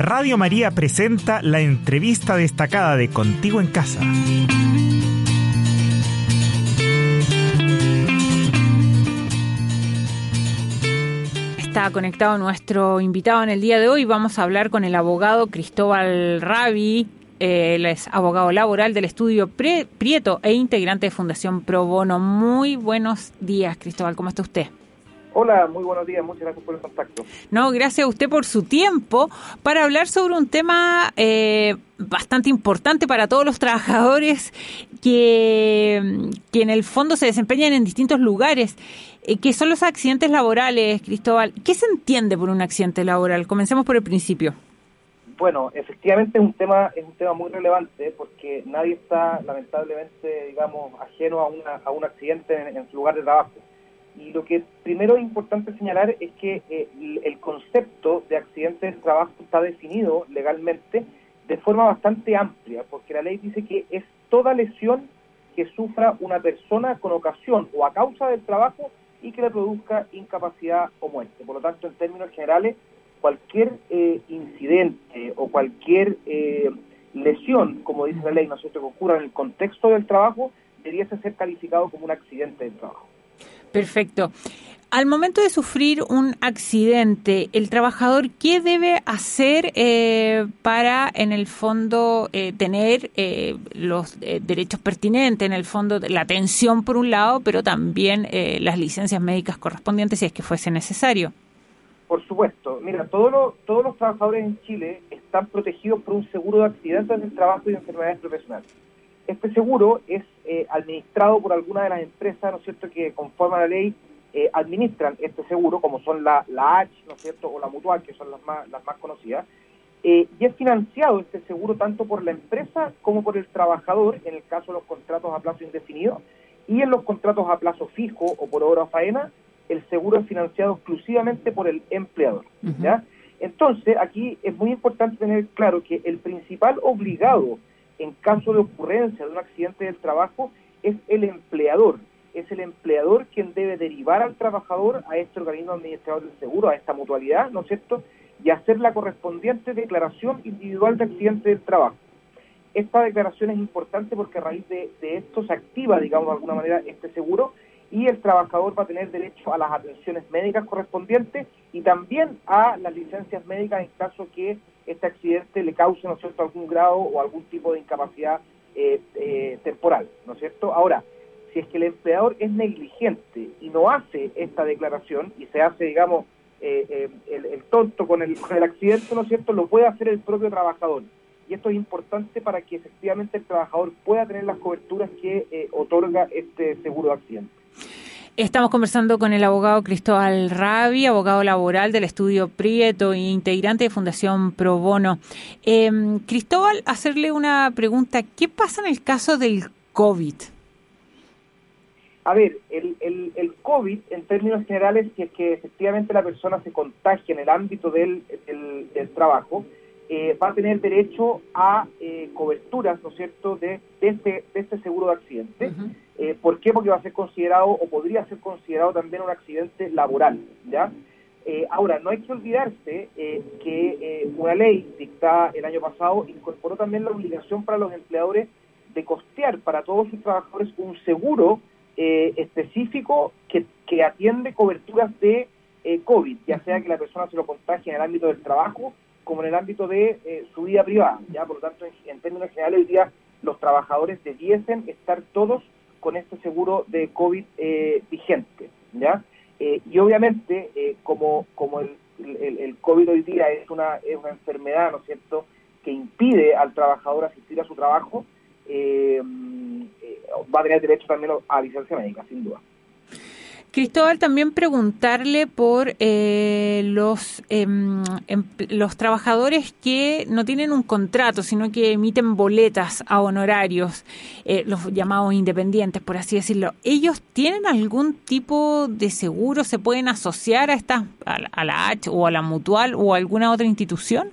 Radio María presenta la entrevista destacada de Contigo en Casa. Está conectado nuestro invitado en el día de hoy. Vamos a hablar con el abogado Cristóbal Rabi. Él es abogado laboral del estudio Prieto e integrante de Fundación Pro Bono. Muy buenos días, Cristóbal. ¿Cómo está usted? Hola, muy buenos días, muchas gracias por el contacto. No, gracias a usted por su tiempo para hablar sobre un tema eh, bastante importante para todos los trabajadores que, que en el fondo se desempeñan en distintos lugares, eh, que son los accidentes laborales, Cristóbal. ¿Qué se entiende por un accidente laboral? Comencemos por el principio. Bueno, efectivamente es un tema es un tema muy relevante porque nadie está lamentablemente, digamos, ajeno a, una, a un accidente en su lugar de trabajo lo que primero es importante señalar es que eh, el concepto de accidente de trabajo está definido legalmente de forma bastante amplia, porque la ley dice que es toda lesión que sufra una persona con ocasión o a causa del trabajo y que le produzca incapacidad o muerte. Por lo tanto, en términos generales, cualquier eh, incidente o cualquier eh, lesión, como dice la ley, no sé, que ocurra en el contexto del trabajo, debería ser calificado como un accidente del trabajo. Perfecto. Al momento de sufrir un accidente, el trabajador, ¿qué debe hacer eh, para, en el fondo, eh, tener eh, los derechos pertinentes, en el fondo, la atención por un lado, pero también las licencias médicas correspondientes si es que fuese necesario? Por supuesto. Mira, todos los, todos los trabajadores en Chile están protegidos por un seguro de accidentes del trabajo y de enfermedades profesionales. Este seguro es eh, administrado por alguna de las empresas, ¿no es cierto?, que conforman la ley eh, administran este seguro, como son la, la H, ¿no es cierto?, o la Mutual, que son las más, las más conocidas, eh, y es financiado este seguro tanto por la empresa como por el trabajador, en el caso de los contratos a plazo indefinido, y en los contratos a plazo fijo o por obra o faena, el seguro es financiado exclusivamente por el empleador, ¿ya? Entonces, aquí es muy importante tener claro que el principal obligado en caso de ocurrencia de un accidente del trabajo es el empleador. Es el empleador quien debe derivar al trabajador a este organismo administrador del seguro, a esta mutualidad, ¿no es cierto? Y hacer la correspondiente declaración individual de accidente del trabajo. Esta declaración es importante porque a raíz de, de esto se activa, digamos, de alguna manera este seguro y el trabajador va a tener derecho a las atenciones médicas correspondientes y también a las licencias médicas en caso que este accidente le cause, ¿no cierto?, algún grado o algún tipo de incapacidad eh, eh, temporal, ¿no es cierto? Ahora, si es que el empleador es negligente y no hace esta declaración y se hace, digamos, eh, el, tonto con el, con el accidente, ¿no es cierto?, lo puede hacer el propio trabajador. Y esto es importante para que efectivamente el trabajador pueda tener las coberturas que otorga este seguro de accidente. Estamos conversando con el abogado Cristóbal Rabi, abogado laboral del estudio Prieto e integrante de Fundación Pro Bono. Em, Cristóbal, hacerle una pregunta. ¿Qué pasa en el caso del COVID? A ver, el, el, COVID, en términos generales, si es que efectivamente la persona se contagia en el ámbito del, del, trabajo, eh, va a tener derecho a eh, coberturas, ¿no es cierto?, de, de, este, de este seguro de accidente. Eh, ¿Por qué? Porque va a ser considerado o podría ser considerado también un accidente laboral, ¿ya? Eh, ahora, no hay que olvidarse eh, que una ley dictada el año pasado incorporó también la obligación para los empleadores de costear para todos sus trabajadores un seguro específico que, atiende coberturas de COVID, ya sea que la persona se lo contagie en el ámbito del trabajo como en el ámbito de su vida privada. ¿ya? Por lo tanto, en términos generales, hoy día los trabajadores debiesen estar todos con este seguro de COVID eh, vigente, ¿ya? Eh, y obviamente, eh, como, como el, el, COVID hoy día es una, es una enfermedad, ¿no es cierto?, que impide al trabajador asistir a su trabajo, va a tener derecho también a licencia médica, sin duda. Cristóbal, también preguntarle por eh, los, em, los trabajadores que no tienen un contrato, sino que emiten boletas a honorarios, eh, los llamados independientes, por así decirlo. ¿Ellos tienen algún tipo de seguro? ¿Se pueden asociar a, esta, a, la H o a la Mutual o a alguna otra institución?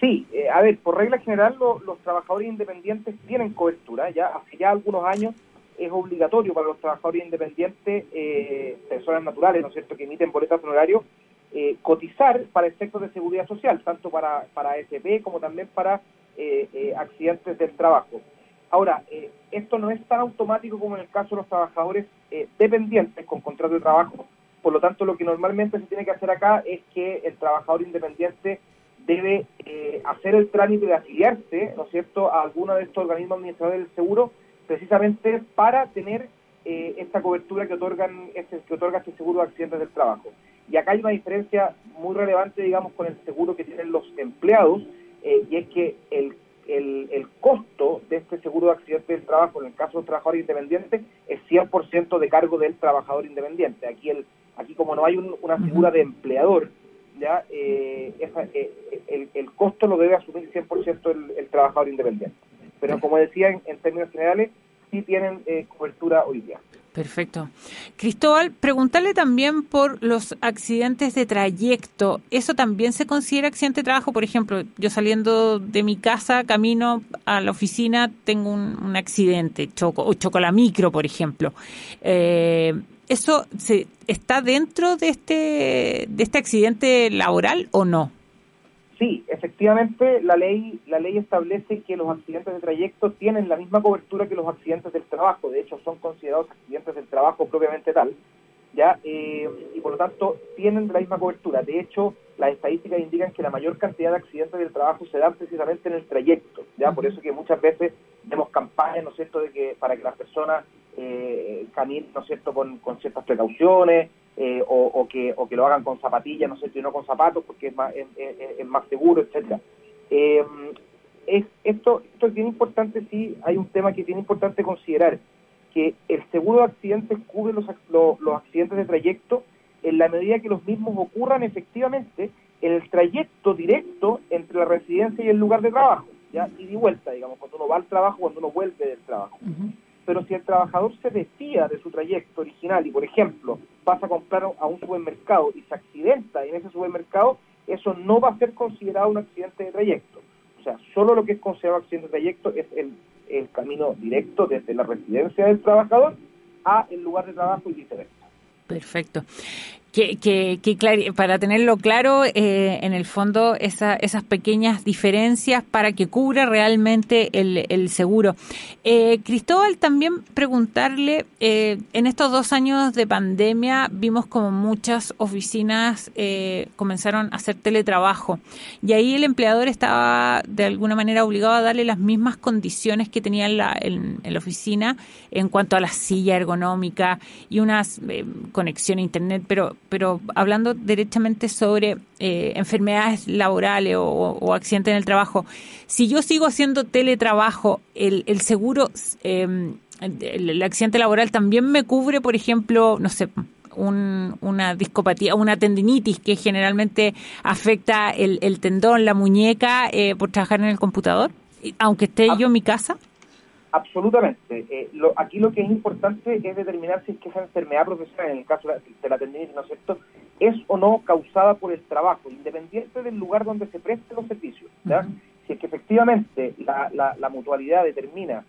Sí, eh, a ver, por regla general los trabajadores independientes tienen cobertura, ya hace ya algunos años es obligatorio para los trabajadores independientes, eh, personas naturales, ¿no es cierto?, que emiten boletas honorarios, eh, cotizar para efectos de seguridad social, tanto para, para AFP como también para eh, accidentes del trabajo. Ahora, esto no es tan automático como en el caso de los trabajadores dependientes con contrato de trabajo, por lo tanto lo que normalmente se tiene que hacer acá es que el trabajador independiente debe hacer el trámite de afiliarse, ¿no es cierto?, a alguno de estos organismos administradores del seguro, precisamente para tener eh, esta cobertura que otorgan este, que otorga este seguro de accidentes del trabajo. Y acá hay una diferencia muy relevante, digamos, con el seguro que tienen los empleados, eh, y es que el, el, costo de este seguro de accidentes del trabajo, en el caso de un trabajador independiente, es 100% de cargo del trabajador independiente. Aquí, el, aquí como no hay una figura de empleador, ya eh, el, el, costo lo debe asumir 100% el, el trabajador independiente. Pero como decía, en términos generales, sí tienen eh, cobertura hoy día. Perfecto. Cristóbal, preguntarle también por los accidentes de trayecto. ¿Eso también se considera accidente de trabajo? Por ejemplo, yo saliendo de mi casa, camino a la oficina, tengo un, accidente, choco, o choco la micro, por ejemplo. Eh, ¿Eso se, está dentro de este, de este accidente laboral o no? Sí, efectivamente la ley la ley establece que los accidentes de trayecto tienen la misma cobertura que los accidentes del trabajo. De hecho, son considerados accidentes del trabajo propiamente tal, ya eh, y por lo tanto tienen la misma cobertura. De hecho, las estadísticas indican que la mayor cantidad de accidentes del trabajo se dan precisamente en el trayecto. Ya por eso que muchas veces vemos campañas, ¿no cierto?, de que para que las personas eh, caminen, ¿no es cierto?, con ciertas precauciones eh, o, que, o que lo hagan con zapatillas, no sé, y no con zapatos porque es más, es, más seguro, etcétera. Eh, es, esto, esto es bien importante, sí, hay un tema que es bien importante considerar, que el seguro de accidentes cubre los, los, accidentes de trayecto en la medida que los mismos ocurran efectivamente en el trayecto directo entre la residencia y el lugar de trabajo, ya, y de vuelta, digamos, cuando uno va al trabajo, cuando uno vuelve del trabajo pero si el trabajador se desvía de su trayecto original y, por ejemplo, pasa a comprar a un supermercado y se accidenta en ese supermercado, eso no va a ser considerado un accidente de trayecto. O sea, solo lo que es considerado accidente de trayecto es el, el camino directo desde la residencia del trabajador a el lugar de trabajo y viceversa. Perfecto que, que, para tenerlo claro, eh, en el fondo, esa, esas pequeñas diferencias para que cubra realmente el, el seguro. Eh, Cristóbal, también preguntarle, eh, en estos dos años de pandemia vimos como muchas oficinas comenzaron a hacer teletrabajo y ahí el empleador estaba de alguna manera obligado a darle las mismas condiciones que tenía en la, en, oficina en cuanto a la silla ergonómica y una conexión a Internet, pero pero hablando directamente sobre eh, enfermedades laborales o, accidentes en el trabajo, si yo sigo haciendo teletrabajo, el, el seguro, em, el, accidente laboral también me cubre, por ejemplo, no sé, una discopatía, una tendinitis que generalmente afecta el, el tendón, la muñeca, eh, por trabajar en el computador, aunque esté yo en mi casa. Absolutamente. Eh, aquí lo que es importante es determinar si es que esa enfermedad profesional, en el caso de la tendinitis, ¿no es cierto?, es o no causada por el trabajo, independiente del lugar donde se presten los servicios. Si es que efectivamente la, la, mutualidad determina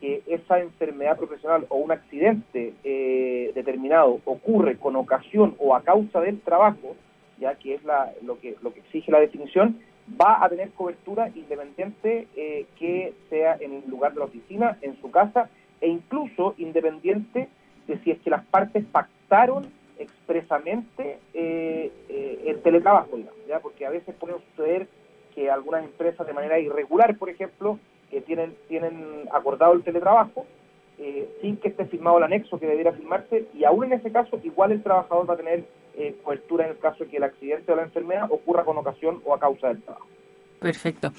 que esa enfermedad profesional o un accidente eh, determinado ocurre con ocasión o a causa del trabajo, ya que es la, lo, que, lo que exige la definición, va a tener cobertura independiente eh, que sea en el lugar de la oficina, en su casa, e incluso independiente de si es que las partes pactaron expresamente eh, eh, el teletrabajo, ¿ya? porque a veces puede suceder que algunas empresas de manera irregular, por ejemplo, que tienen, tienen acordado el teletrabajo, sin que esté firmado el anexo que debiera firmarse, y aún en ese caso, igual el trabajador va a tener eh, cobertura en el caso de que el accidente o la enfermedad ocurra con ocasión o a causa del trabajo. Perfecto.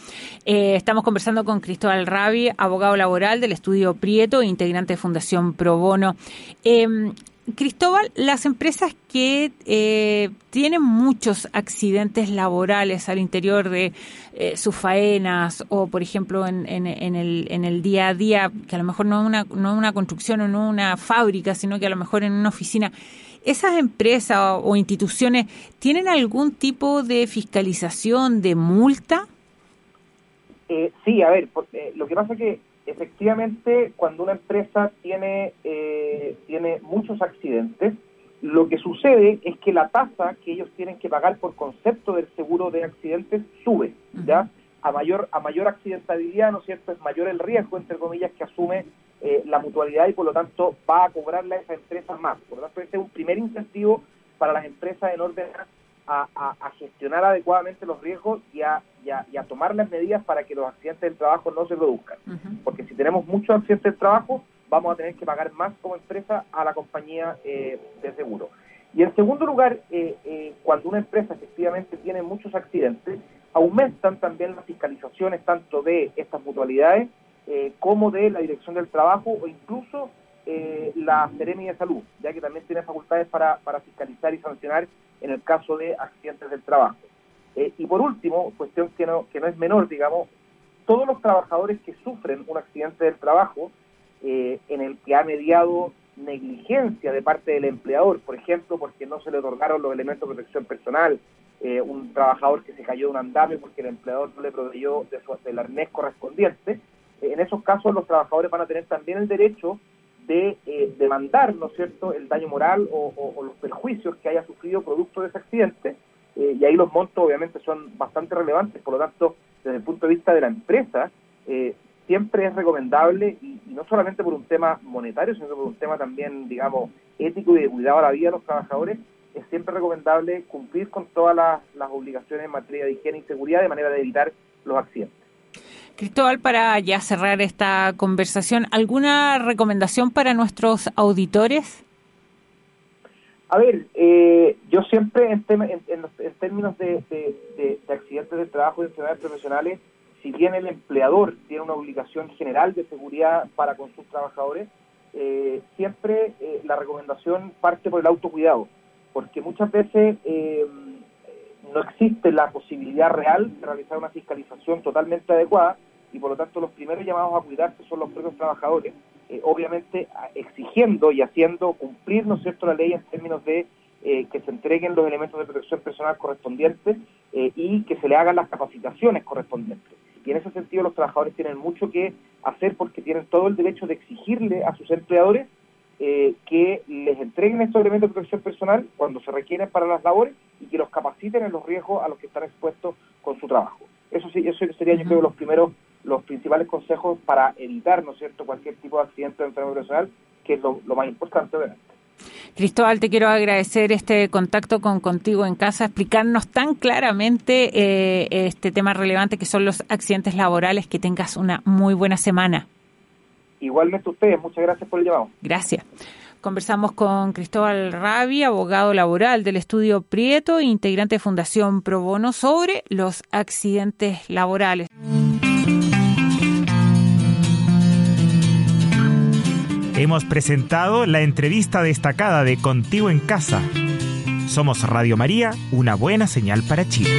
Eh, estamos conversando con Cristóbal Rabi, abogado laboral del estudio Prieto, integrante de Fundación Pro Bono. Cristóbal, las empresas que eh, tienen muchos accidentes laborales al interior de eh, sus faenas o, por ejemplo, en, en, el, en el día a día, que a lo mejor no es una, construcción o no una fábrica, sino que a lo mejor en una oficina, ¿Esas empresas o instituciones tienen algún tipo de fiscalización, de multa? Eh, sí, a ver, eh, lo que pasa es que efectivamente cuando una empresa tiene, eh, tiene muchos accidentes, Lo que sucede es que la tasa que ellos tienen que pagar por concepto del seguro de accidentes sube, ¿ya? A mayor, a mayor accidentabilidad, ¿no es cierto?, es mayor el riesgo, entre comillas, que asume eh, la mutualidad y por lo tanto va a cobrarle a esa empresa más. Por lo tanto, este es un primer incentivo para las empresas en orden a, a, gestionar adecuadamente los riesgos y a, y a, tomar las medidas para que los accidentes del trabajo no se produzcan. Porque si tenemos muchos accidentes del trabajo, vamos a tener que pagar más como empresa a la compañía eh, de seguro. Y en segundo lugar, eh, eh, cuando una empresa efectivamente tiene muchos accidentes, aumentan también las fiscalizaciones tanto de estas mutualidades como de la Dirección del Trabajo o incluso la Seremi de Salud, ya que también tiene facultades para, para fiscalizar y sancionar en el caso de accidentes del trabajo. y por último, cuestión que no, que no es menor, digamos, todos los trabajadores que sufren un accidente del trabajo eh, en el que ha mediado negligencia de parte del empleador, por ejemplo, porque no se le otorgaron los elementos de protección personal, eh, un trabajador que se cayó de un andamio porque el empleador no le proveyó de su, del arnés correspondiente, eh, en esos casos los trabajadores van a tener también el derecho de demandar, ¿no es cierto?, el daño moral o, los perjuicios que haya sufrido producto de ese accidente, y ahí los montos obviamente son bastante relevantes, por lo tanto, desde el punto de vista de la empresa, siempre es recomendable, y, no solamente por un tema monetario, sino por un tema también, digamos, ético y de cuidado a la vida de los trabajadores, es siempre recomendable cumplir con todas las, obligaciones en materia de higiene y seguridad de manera de evitar los accidentes. Cristóbal, para ya cerrar esta conversación, ¿alguna recomendación para nuestros auditores? A ver, eh, yo siempre en, términos de, de, accidentes de trabajo y enfermedades profesionales, si bien el empleador tiene una obligación general de seguridad para con sus trabajadores, eh, siempre eh, la recomendación parte por el autocuidado, porque muchas veces eh, no existe la posibilidad real de realizar una fiscalización totalmente adecuada y por lo tanto los primeros llamados a cuidarse son los propios trabajadores, obviamente exigiendo y haciendo cumplir, ¿no es cierto?, la ley en términos de que se entreguen los elementos de protección personal correspondientes y que se le hagan las capacitaciones correspondientes. Y en ese sentido los trabajadores tienen mucho que hacer porque tienen todo el derecho de exigirle a sus empleadores eh, que les entreguen estos elementos de protección personal cuando se requieren para las labores y que los capaciten en los riesgos a los que están expuestos con su trabajo. Eso sí, eso sería yo creo los primeros, los principales consejos para evitar, ¿no es cierto?, cualquier tipo de accidente de enfermedad profesional, que es lo, lo más importante obviamente. Cristóbal, te quiero agradecer este contacto con Contigo en Casa, explicarnos tan claramente eh, este tema relevante que son los accidentes laborales. Que tengas una muy buena semana. Igualmente ustedes, muchas gracias por el llamado. Gracias. Conversamos con Cristóbal Rabi, abogado laboral del estudio Prieto e integrante de Fundación Pro Bono, sobre los accidentes laborales. Hemos presentado la entrevista destacada de Contigo en Casa. Somos Radio María, una buena señal para Chile.